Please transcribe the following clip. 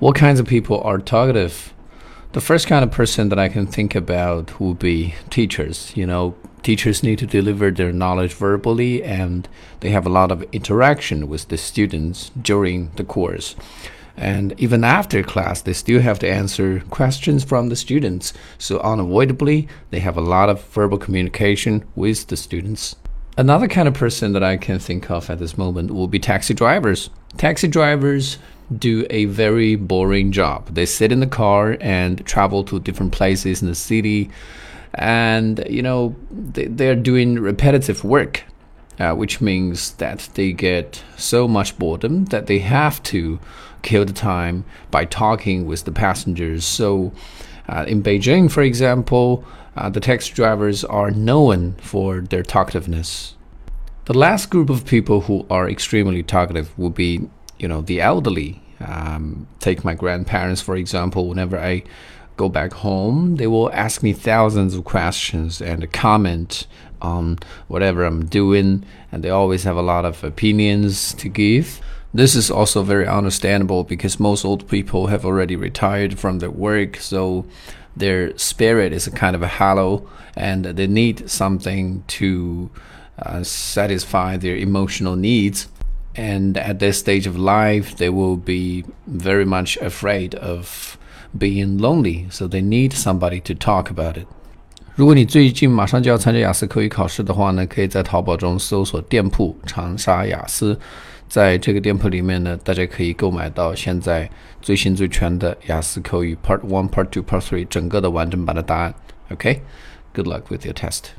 What kinds of people are talkative? The first kind of person that I can think about would be teachers. You know, teachers need to deliver their knowledge verbally and they have a lot of interaction with the students during the course. And even after class, they still have to answer questions from the students. So, unavoidably, they have a lot of verbal communication with the students. Another kind of person that I can think of at this moment will be taxi drivers. Taxi drivers do a very boring job. They sit in the car and travel to different places in the city, and you know they, they're doing repetitive work, uh, which means that they get so much boredom that they have to kill the time by talking with the passengers. So, uh, in Beijing, for example, uh, the taxi drivers are known for their talkativeness. The last group of people who are extremely talkative will be, you know, the elderly. Um, take my grandparents, for example. Whenever I go back home, they will ask me thousands of questions and comment on whatever I'm doing, and they always have a lot of opinions to give. This is also very understandable because most old people have already retired from their work, so their spirit is a kind of a hollow and they need something to uh, satisfy their emotional needs And at this stage of life, they will be very much afraid of being lonely, so they need somebody to talk about it. 如果你最近马上就要参加雅思口语考试的话呢，可以在淘宝中搜索店铺“长沙雅思”。在这个店铺里面呢，大家可以购买到现在最新最全的雅思口语 Part One、Part Two、Part Three 整个的完整版的答案。OK，good luck with your test。